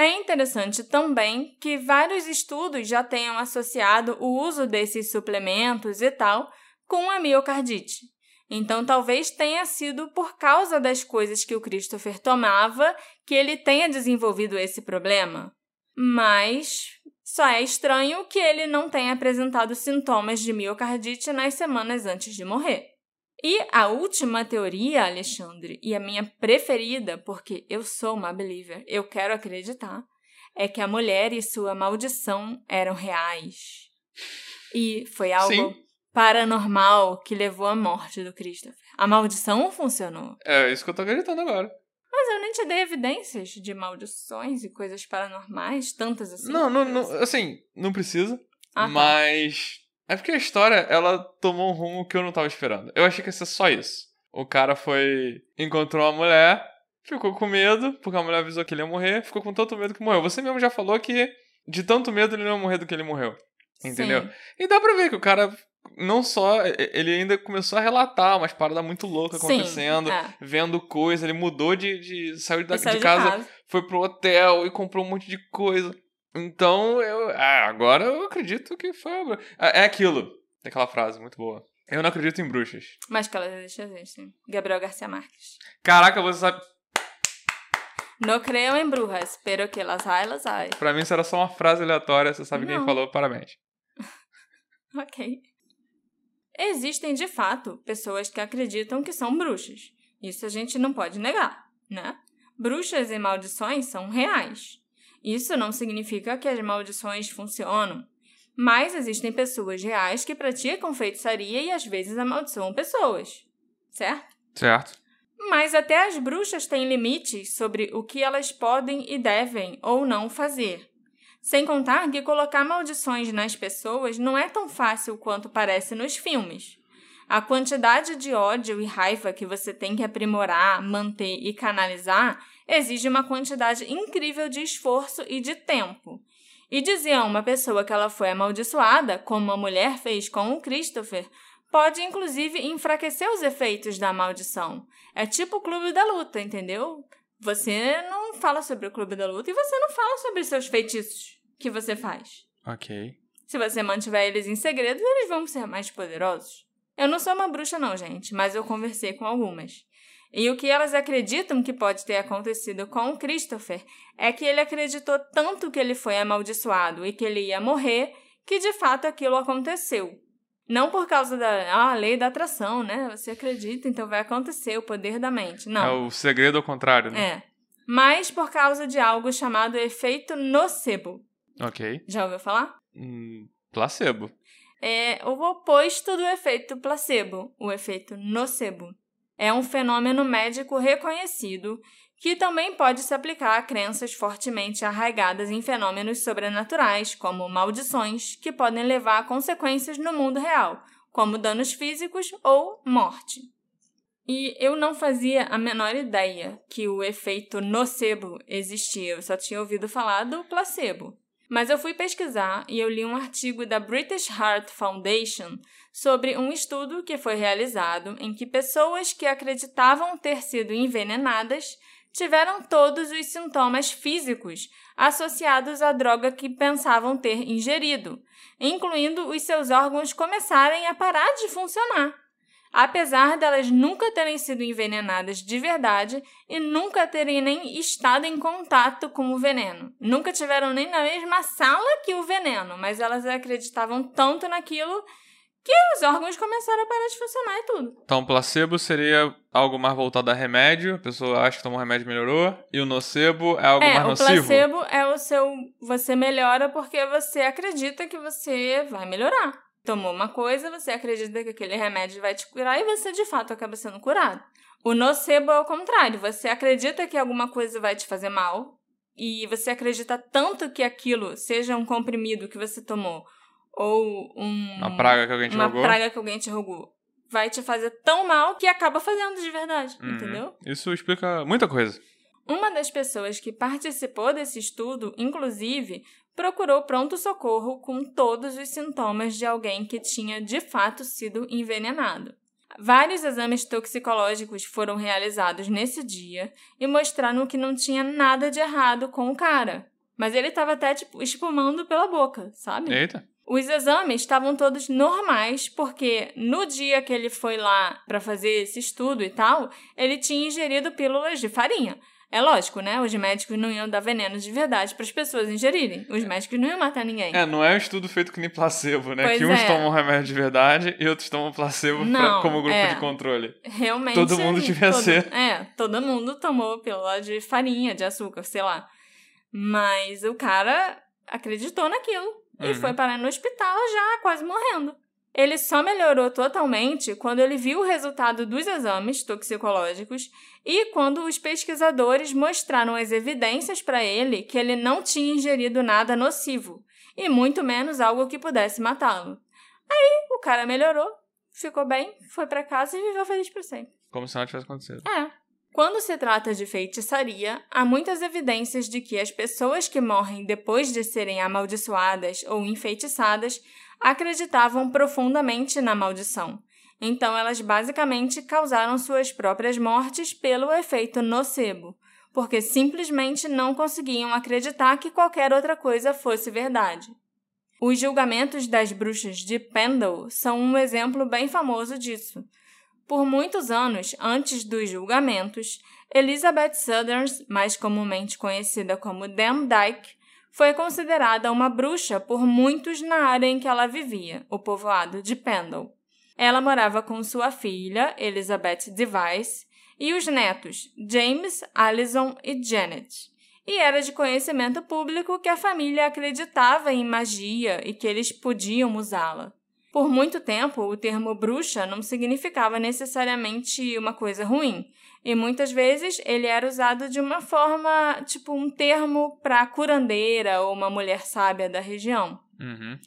É interessante também que vários estudos já tenham associado o uso desses suplementos e tal com a miocardite. Então, talvez tenha sido por causa das coisas que o Christopher tomava que ele tenha desenvolvido esse problema. Mas só é estranho que ele não tenha apresentado sintomas de miocardite nas semanas antes de morrer. E a última teoria, Alexandre, e a minha preferida, porque eu sou uma believer, eu quero acreditar, é que a mulher e sua maldição eram reais. E foi algo Sim paranormal que levou à morte do Christopher. A maldição funcionou. É isso que eu tô acreditando agora. Mas eu nem te dei evidências de maldições e coisas paranormais, tantas assim. Não, não, não assim, não precisa. Ah, tá. Mas. É porque a história, ela tomou um rumo que eu não tava esperando. Eu achei que ia ser só isso. O cara foi. encontrou uma mulher, ficou com medo, porque a mulher avisou que ele ia morrer, ficou com tanto medo que morreu. Você mesmo já falou que de tanto medo ele não ia morrer do que ele morreu. Entendeu? Sim. E dá pra ver que o cara não só. Ele ainda começou a relatar umas paradas muito loucas Sim, acontecendo, é. vendo coisa. Ele mudou de. de saiu, da, saiu de, de casa, casa. foi pro hotel e comprou um monte de coisa. Então, eu. ah, agora eu acredito que foi. É é aquilo. Aquela frase muito boa. Eu não acredito em bruxas. Mas que elas existem. Gabriel Garcia Marques. Caraca, você sabe. Não creiam em brujas, pero que las hay, las hay. Pra mim isso era só uma frase aleatória. Você sabe quem Não. falou, parabéns. Ok. Existem, de fato, pessoas que acreditam que são bruxas. Isso a gente não pode negar, né? Bruxas e maldições são reais. Isso não significa que as maldições funcionam. Mas existem pessoas reais que praticam feitiçaria e às vezes amaldiçoam pessoas. Certo? Certo. Mas até as bruxas têm limites sobre o que elas podem e devem ou não fazer. Sem contar que colocar maldições nas pessoas não é tão fácil quanto parece nos filmes. A quantidade de ódio e raiva que você tem que aprimorar, manter e canalizar exige uma quantidade incrível de esforço e de tempo. E dizer a uma pessoa que ela foi amaldiçoada, como a mulher fez com o Christopher, pode inclusive enfraquecer os efeitos da maldição. É tipo o clube da luta, entendeu? Você não fala sobre o clube da luta e você não fala sobre seus feitiços que você faz. Ok. Se você mantiver eles em segredo, eles vão ser mais poderosos. Eu não sou uma bruxa, não, gente, mas eu conversei com algumas. E o que elas acreditam que pode ter acontecido com o Christopher é que ele acreditou tanto que ele foi amaldiçoado e que ele ia morrer, que de fato aquilo aconteceu. Não por causa da ah, lei da atração, né? Você acredita, então vai acontecer o poder da mente. Não. É o segredo ao contrário, né? É. Mas por causa de algo chamado efeito nocebo. Ok. Já ouviu falar? Hum, placebo. É o oposto do efeito placebo, o efeito nocebo. É um fenômeno médico reconhecido que também pode se aplicar a crenças fortemente arraigadas em fenômenos sobrenaturais, como maldições, que podem levar a consequências no mundo real, como danos físicos ou morte. E eu não fazia a menor ideia que o efeito nocebo existia, eu só tinha ouvido falar do placebo. Mas eu fui pesquisar e eu li um artigo da British Heart Foundation sobre um estudo que foi realizado em que pessoas que acreditavam ter sido envenenadas tiveram todos os sintomas físicos associados à droga que pensavam ter ingerido, incluindo os seus órgãos começarem a parar de funcionar apesar delas nunca terem sido envenenadas de verdade e nunca terem nem estado em contato com o veneno. Nunca tiveram nem na mesma sala que o veneno, mas elas acreditavam tanto naquilo que os órgãos começaram a parar de funcionar e tudo. Então, placebo seria algo mais voltado a remédio, a pessoa acha que tomou um remédio e melhorou, e o nocebo é algo é, mais nocivo? o placebo é o seu... você melhora porque você acredita que você vai melhorar tomou uma coisa, você acredita que aquele remédio vai te curar e você de fato acaba sendo curado. O nocebo é o contrário, você acredita que alguma coisa vai te fazer mal e você acredita tanto que aquilo seja um comprimido que você tomou ou um, uma praga que alguém te uma rogou. praga que alguém te rogou vai te fazer tão mal que acaba fazendo de verdade, Uhum. entendeu? Isso explica muita coisa. Uma das pessoas que participou desse estudo, inclusive, procurou pronto-socorro com todos os sintomas de alguém que tinha de fato sido envenenado. Vários exames toxicológicos foram realizados nesse dia e mostraram que não tinha nada de errado com o cara. Mas ele estava até tipo, espumando pela boca, sabe? Eita. Os exames estavam todos normais, porque no dia que ele foi lá para fazer esse estudo e tal, ele tinha ingerido pílulas de farinha. É lógico, né? Os médicos não iam dar veneno de verdade para as pessoas ingerirem. Os médicos não iam matar ninguém. É, não é um estudo feito que nem placebo, né? Pois que uns é. tomam remédio de verdade e outros tomam placebo pra- Não, como grupo é. de controle. Realmente. Todo mundo devia todo- ser. É, todo mundo tomou pílula de farinha, de açúcar, sei lá. Mas o cara acreditou naquilo e Uhum. foi parar no hospital já, quase morrendo. Ele só melhorou totalmente quando ele viu o resultado dos exames toxicológicos e quando os pesquisadores mostraram as evidências para ele que ele não tinha ingerido nada nocivo e muito menos algo que pudesse matá-lo. Aí o cara melhorou, ficou bem, foi para casa e viveu feliz para sempre. Como se nada tivesse acontecido. É. Quando se trata de feitiçaria, há muitas evidências de que as pessoas que morrem depois de serem amaldiçoadas ou enfeitiçadas acreditavam profundamente na maldição. Então, elas basicamente causaram suas próprias mortes pelo efeito nocebo, porque simplesmente não conseguiam acreditar que qualquer outra coisa fosse verdade. Os julgamentos das bruxas de Pendle são um exemplo bem famoso disso. Por muitos anos antes dos julgamentos, Elizabeth Southern, mais comumente conhecida como Dame Dyke, foi considerada uma bruxa por muitos na área em que ela vivia, o povoado de Pendle. Ela morava com sua filha, Elizabeth Device, e os netos, James, Alison e Janet. E era de conhecimento público que a família acreditava em magia e que eles podiam usá-la. Por muito tempo, o termo bruxa não significava necessariamente uma coisa ruim, e muitas vezes ele era usado de uma forma, tipo um termo para curandeira ou uma mulher sábia da região. Uhum.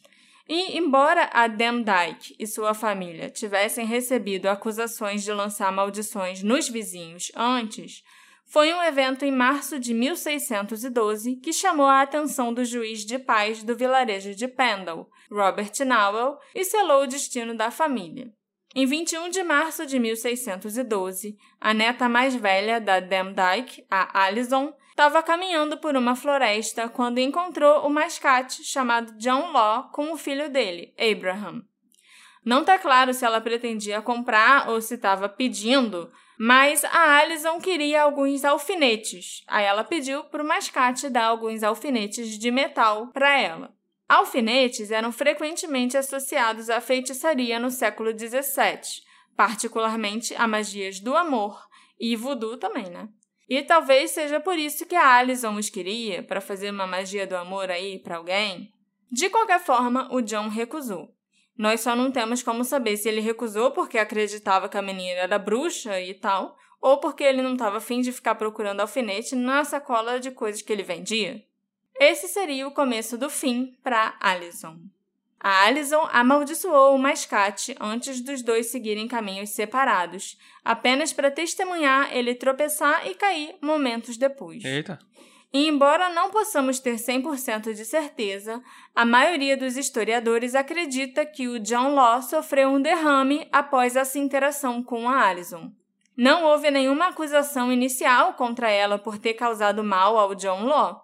E, embora a Demdike e sua família tivessem recebido acusações de lançar maldições nos vizinhos antes, foi um evento em março de 1612 que chamou a atenção do juiz de paz do vilarejo de Pendle, Robert Nowell, e selou o destino da família. Em 21 de março de 1612, a neta mais velha da Demdike, a Alison, estava caminhando por uma floresta quando encontrou o mascate chamado John Law com o filho dele, Abraham. Não está claro se ela pretendia comprar ou se estava pedindo, mas a Alison queria alguns alfinetes. Aí ela pediu para o mascate dar alguns alfinetes de metal para ela. Alfinetes eram frequentemente associados à feitiçaria no século XVII, particularmente a magias do amor e voodoo também, né? E talvez seja por isso que a Alison os queria, para fazer uma magia do amor aí para alguém. De qualquer forma, o John recusou. Nós só não temos como saber se ele recusou porque acreditava que a menina era bruxa e tal, ou porque ele não estava afim de ficar procurando alfinete na sacola de coisas que ele vendia. Esse seria o começo do fim para Alison. A Alison amaldiçoou o mascate antes dos dois seguirem caminhos separados, apenas para testemunhar ele tropeçar e cair momentos depois. Eita. E embora não possamos ter 100% de certeza, a maioria dos historiadores acredita que o John Law sofreu um derrame após essa interação com a Alison. Não houve nenhuma acusação inicial contra ela por ter causado mal ao John Law.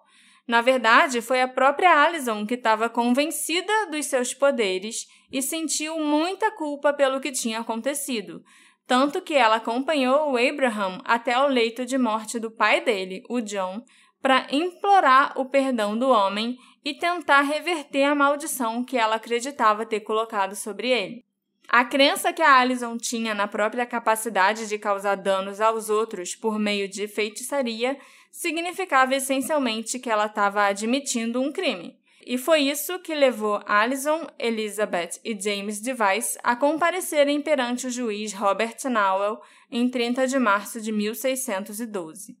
Na verdade, foi a própria Alison que estava convencida dos seus poderes e sentiu muita culpa pelo que tinha acontecido, tanto que ela acompanhou o Abraham até o leito de morte do pai dele, o John, para implorar o perdão do homem e tentar reverter a maldição que ela acreditava ter colocado sobre ele. A crença que a Alison tinha na própria capacidade de causar danos aos outros por meio de feitiçaria significava essencialmente que ela estava admitindo um crime. E foi isso que levou Alison, Elizabeth e James Device a comparecerem perante o juiz Robert Nowell em 30 de março de 1612.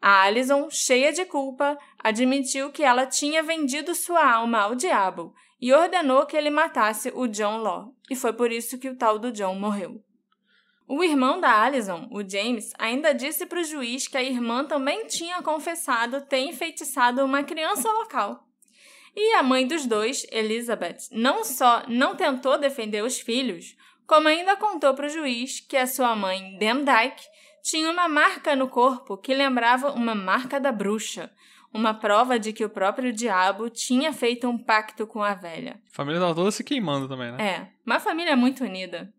A Alison, cheia de culpa, admitiu que ela tinha vendido sua alma ao diabo e ordenou que ele matasse o John Law, e foi por isso que o tal do John morreu. O irmão da Alison, o James, ainda disse para o juiz que a irmã também tinha confessado ter enfeitiçado uma criança local. E a mãe dos dois, Elizabeth, não só não tentou defender os filhos, como ainda contou para o juiz que a sua mãe, Demdike, tinha uma marca no corpo que lembrava uma marca da bruxa, uma prova de que o próprio diabo tinha feito um pacto com a velha. A família tava toda se queimando também, né? É, uma família muito unida.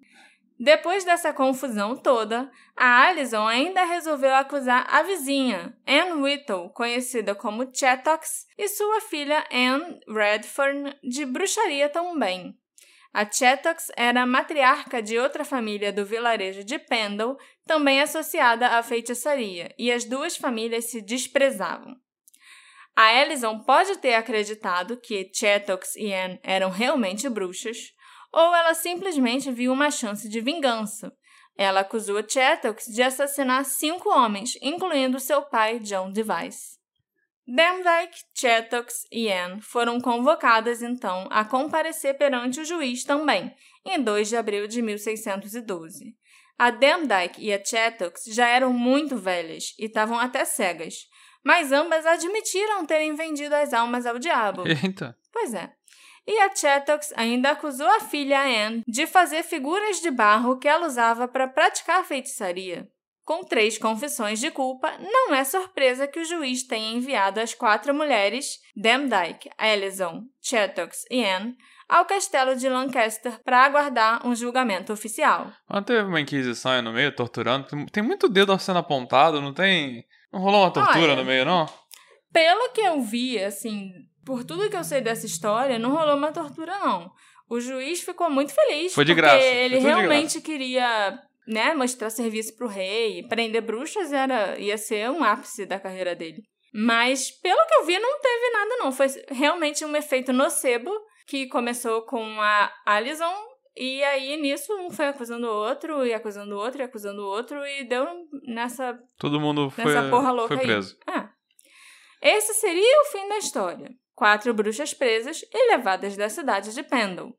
Depois dessa confusão toda, a Alison ainda resolveu acusar a vizinha, Anne Whittle, conhecida como Chattox, e sua filha Anne Redfern de bruxaria também. A Chattox era matriarca de outra família do vilarejo de Pendle, também associada à feitiçaria, e as duas famílias se desprezavam. A Ellison pode ter acreditado que Chattox e Anne eram realmente bruxas, ou ela simplesmente viu uma chance de vingança. Ela acusou Chattox de assassinar cinco homens, incluindo seu pai, John Device. Demdike, Chattox e Anne foram convocadas então a comparecer perante o juiz também, em 2 de abril de 1612. A Demdike e a Chattox já eram muito velhas e estavam até cegas, mas ambas admitiram terem vendido as almas ao diabo. Eita. Pois é. E a Chattox ainda acusou a filha Anne de fazer figuras de barro que ela usava para praticar feitiçaria. Com três confissões de culpa, não é surpresa que o juiz tenha enviado as quatro mulheres, Demdike, Alison, Chattox e Anne, ao castelo de Lancaster para aguardar um julgamento oficial. Mas teve uma inquisição aí no meio, torturando. Tem muito dedo sendo apontado, não tem. Não rolou uma tortura Olha, no meio, não? Pelo que eu vi, assim, por tudo que eu sei dessa história, não rolou uma tortura, não. O juiz ficou muito feliz. Foi de porque graça, ele foi realmente queria né, mostrar serviço pro rei. Prender bruxas era, ia ser um ápice da carreira dele. Mas, pelo que eu vi, não teve nada, não. Foi realmente um efeito nocebo que começou com a Alison. E aí, nisso, um foi acusando o outro, e acusando o outro, e acusando o outro, e deu nessa Todo mundo foi, nessa porra louca foi preso. Ah. Esse seria o fim da história. Quatro bruxas presas e levadas da cidade de Pendle.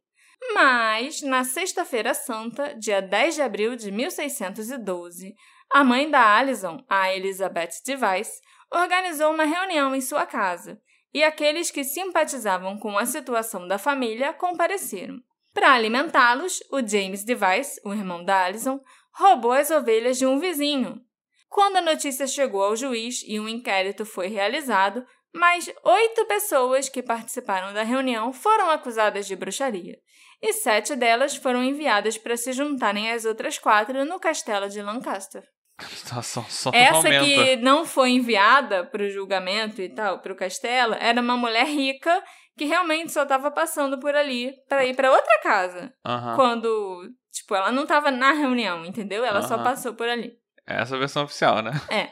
Mas, na Sexta-feira Santa, dia 10 de abril de 1612, a mãe da Alison, a Elizabeth Device, organizou uma reunião em sua casa, e aqueles que simpatizavam com a situação da família compareceram. Para alimentá-los, o James Device, o irmão da Alison, roubou as ovelhas de um vizinho. Quando a notícia chegou ao juiz e um inquérito foi realizado, mais oito pessoas que participaram da reunião foram acusadas de bruxaria, e sete delas foram enviadas para se juntarem às outras quatro no castelo de Lancaster. Situação só Essa aumenta. que não foi enviada para o julgamento e tal, para o castelo, era uma mulher rica que realmente só estava passando por ali para ir para outra casa. Aham. Quando, tipo, ela não estava na reunião, entendeu? Ela só Aham. passou por ali. Essa é a versão oficial, né? É.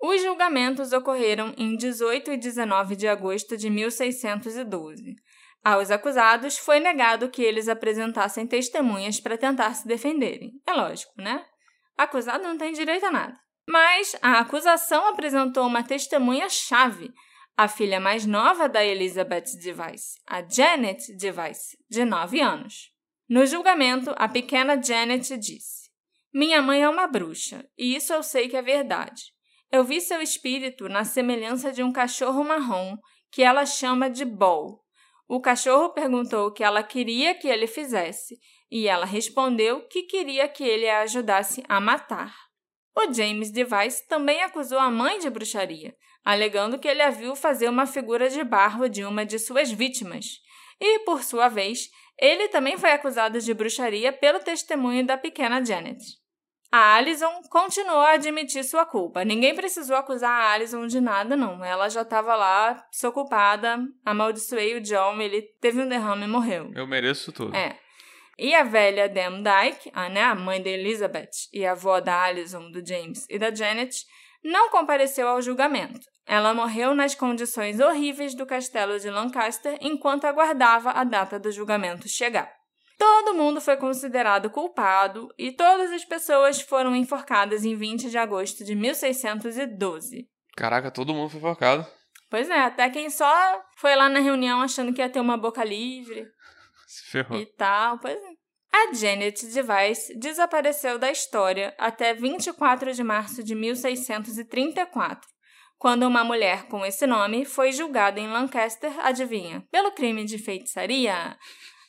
Os julgamentos ocorreram em 18 e 19 de agosto de 1612. Aos acusados foi negado que eles apresentassem testemunhas para tentar se defenderem. É lógico, né? Acusado não tem direito a nada. Mas a acusação apresentou uma testemunha-chave, a filha mais nova da Elizabeth Device, a Janet Device, de 9 anos. No julgamento, a pequena Janet disse: Minha mãe é uma bruxa, e isso eu sei que é verdade. Eu vi seu espírito na semelhança de um cachorro marrom que ela chama de Bol. O cachorro perguntou o que ela queria que ele fizesse, e ela respondeu que queria que ele a ajudasse a matar. O James Device também acusou a mãe de bruxaria, alegando que ele a viu fazer uma figura de barro de uma de suas vítimas. E, por sua vez, ele também foi acusado de bruxaria pelo testemunho da pequena Janet. A Alison continuou a admitir sua culpa. Ninguém precisou acusar a Alison de nada, não. Ela já estava lá, desocupada, amaldiçoei o John, ele teve um derrame e morreu. Eu mereço tudo. É. E a velha Dem Dyke, a, né, a mãe da Elizabeth e a avó da Alison, do James e da Janet, não compareceu ao julgamento. Ela morreu nas condições horríveis do castelo de Lancaster enquanto aguardava a data do julgamento chegar. Todo mundo foi considerado culpado e todas as pessoas foram enforcadas em 20 de agosto de 1612. Caraca, todo mundo foi enforcado. Pois é, até quem só foi lá na reunião achando que ia ter uma boca livre. Se ferrou. E tal, pois é. A Janet Device desapareceu da história até 24 de março de 1634, quando uma mulher com esse nome foi julgada em Lancaster, adivinha, pelo crime de feitiçaria,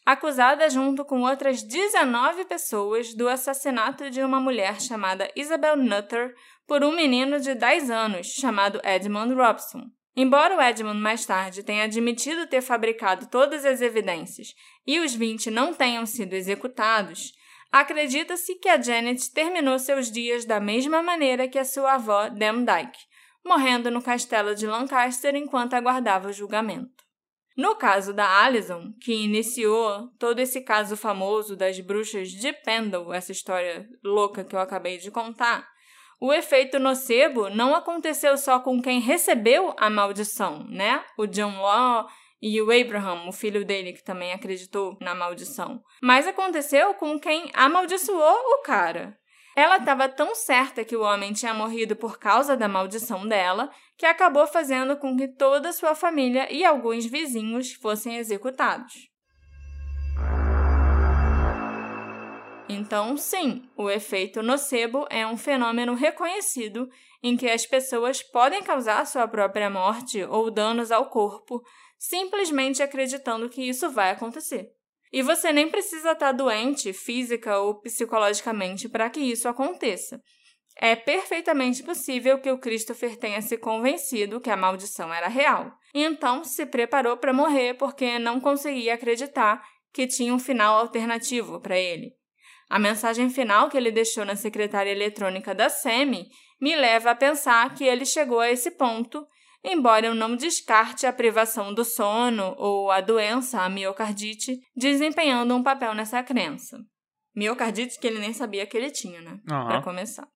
acusada junto com outras 19 pessoas do assassinato de uma mulher chamada Isabel Nutter por um menino de 10 anos chamado Edmund Robson. Embora o Edmund mais tarde tenha admitido ter fabricado todas as evidências e os 20 não tenham sido executados, acredita-se que a Janet terminou seus dias da mesma maneira que a sua avó Demdike, morrendo no castelo de Lancaster enquanto aguardava o julgamento. No caso da Alison, que iniciou todo esse caso famoso das bruxas de Pendle, essa história louca que eu acabei de contar, o efeito nocebo não aconteceu só com quem recebeu a maldição, né? O John Law e o Abraham, o filho dele, que também acreditou na maldição. Mas aconteceu com quem amaldiçoou o cara. Ela estava tão certa que o homem tinha morrido por causa da maldição dela que acabou fazendo com que toda sua família e alguns vizinhos fossem executados. Então, sim, o efeito nocebo é um fenômeno reconhecido em que as pessoas podem causar sua própria morte ou danos ao corpo simplesmente acreditando que isso vai acontecer. E você nem precisa estar doente física ou psicologicamente para que isso aconteça. É perfeitamente possível que o Christopher tenha se convencido que a maldição era real, e então se preparou para morrer porque não conseguia acreditar que tinha um final alternativo para ele. A mensagem final que ele deixou na secretária eletrônica da SEMI me leva a pensar que ele chegou a esse ponto embora eu não descarte a privação do sono ou a doença, a miocardite, desempenhando um papel nessa crença. Miocardite que ele nem sabia que ele tinha, né? Uhum. Para começar.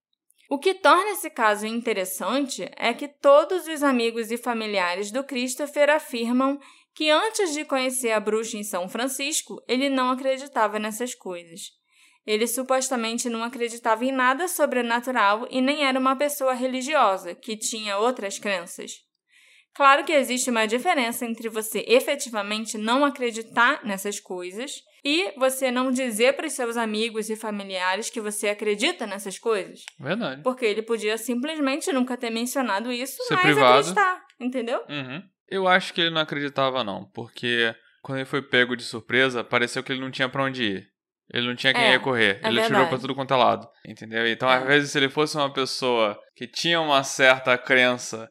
O que torna esse caso interessante é que todos os amigos e familiares do Christopher afirmam que antes de conhecer a bruxa em São Francisco, ele não acreditava nessas coisas. Ele supostamente não acreditava em nada sobrenatural e nem era uma pessoa religiosa, que tinha outras crenças. Claro que existe uma diferença entre você efetivamente não acreditar nessas coisas e você não dizer para os seus amigos e familiares que você acredita nessas coisas. Verdade. Porque ele podia simplesmente nunca ter mencionado isso, Ser mas privado. acreditar, entendeu? Uhum. Eu acho que ele não acreditava, não, porque quando ele foi pego de surpresa, pareceu que ele não tinha pra onde ir. Ele não tinha quem É, recorrer. é ele atirou verdade. pra tudo quanto é lado. Entendeu? Então, É. às vezes, se ele fosse uma pessoa que tinha uma certa crença,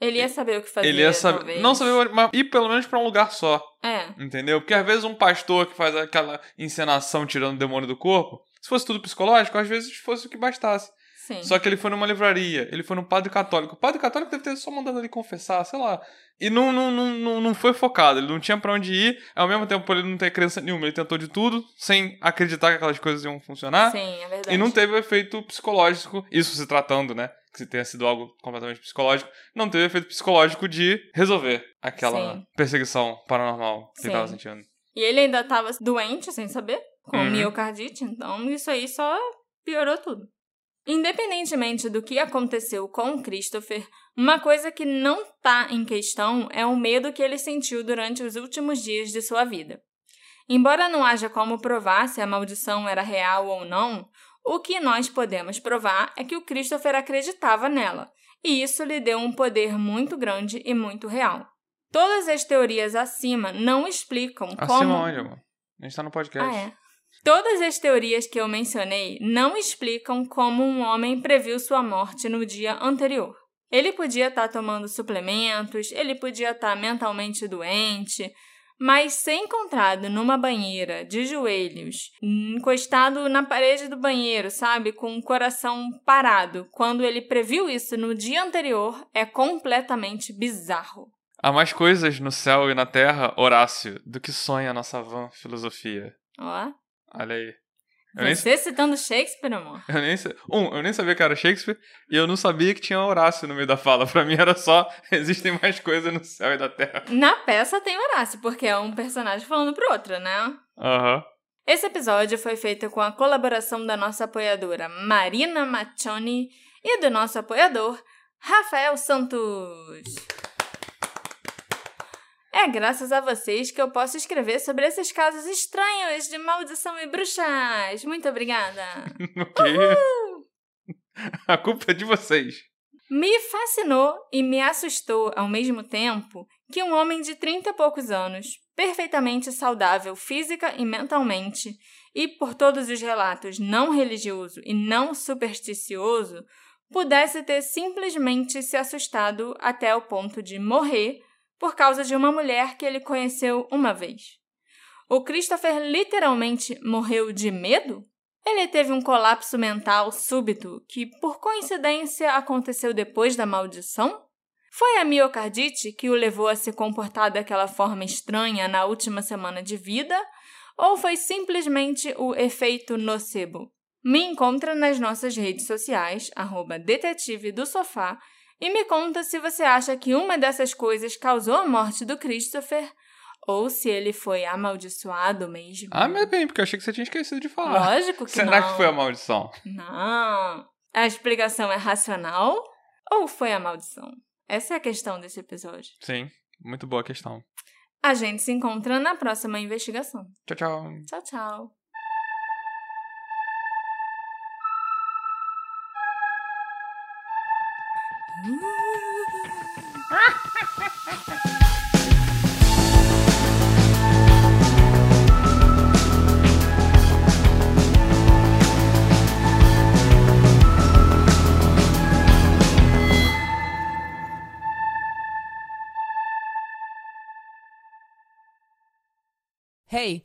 Ele ia saber o que fazer, ele ia saber. talvez. Não saber, mas ir pelo menos pra um lugar só. É, Entendeu? Porque às vezes um pastor que faz aquela encenação tirando o demônio do corpo, se fosse tudo psicológico, às vezes fosse o que bastasse. sim. Só que ele foi numa livraria, ele foi num padre católico. O padre católico deve ter só mandado ele confessar, sei lá. E não, não, não, não, foi focado, ele não tinha pra onde ir, ao mesmo tempo ele não ter crença nenhuma. Ele tentou de tudo, sem acreditar que aquelas coisas iam funcionar. Sim, é verdade. E não teve o efeito psicológico, isso se tratando, né? Que tenha sido algo completamente psicológico, não teve efeito psicológico de resolver aquela Sim. perseguição paranormal que Sim. ele tava sentindo. E ele ainda estava doente, sem saber, com Uhum. miocardite, então isso aí só piorou tudo. Independentemente do que aconteceu com Christopher, uma coisa que não está em questão é o medo que ele sentiu durante os últimos dias de sua vida. Embora não haja como provar se a maldição era real ou não, o que nós podemos provar é que o Christopher acreditava nela, e isso lhe deu um poder muito grande e muito real. Todas as teorias acima não explicam Acima como. onde, amor? A gente tá no podcast. Ah, é. Todas as teorias que eu mencionei não explicam como um homem previu sua morte no dia anterior. Ele podia estar tomando suplementos, ele podia estar mentalmente doente, mas ser encontrado numa banheira, de joelhos, encostado na parede do banheiro, sabe, com o coração parado, quando ele previu isso no dia anterior, é completamente bizarro. Há mais coisas no céu e na terra, Horácio, do que sonha a nossa van filosofia. Ó. Olha aí. Eu Você nem... citando Shakespeare, amor? Eu nem, um, eu nem sabia que era Shakespeare e eu não sabia que tinha Horácio no meio da fala. Pra mim era só existem mais coisas no céu e da terra. Na peça tem Horácio, porque é um personagem falando pro outro, né? Aham. Uhum. Esse episódio foi feito com a colaboração da nossa apoiadora Marina Machoni e do nosso apoiador Rafael Santos. É graças a vocês que eu posso escrever sobre esses casos estranhos de maldição e bruxas. Muito obrigada. ok. A culpa é de vocês. Me fascinou e me assustou ao mesmo tempo que um homem de 30 e poucos anos, perfeitamente saudável física e mentalmente, e por todos os relatos não religioso e não supersticioso, pudesse ter simplesmente se assustado até o ponto de morrer por causa de uma mulher que ele conheceu uma vez. O Christopher literalmente morreu de medo? Ele teve um colapso mental súbito que, por coincidência, aconteceu depois da maldição? Foi a miocardite que o levou a se comportar daquela forma estranha na última semana de vida? Ou foi simplesmente o efeito nocebo? Me encontra nas nossas redes sociais, arroba detetive do sofá, e me conta se você acha que uma dessas coisas causou a morte do Christopher ou se ele foi amaldiçoado mesmo. Ah, mas bem, porque eu achei que você tinha esquecido de falar. Lógico que Será não. que foi a maldição? Não. A explicação é racional ou foi a maldição? Essa é a questão desse episódio. Sim, muito boa questão. A gente se encontra na próxima investigação. Tchau, tchau. Tchau, tchau. Hey,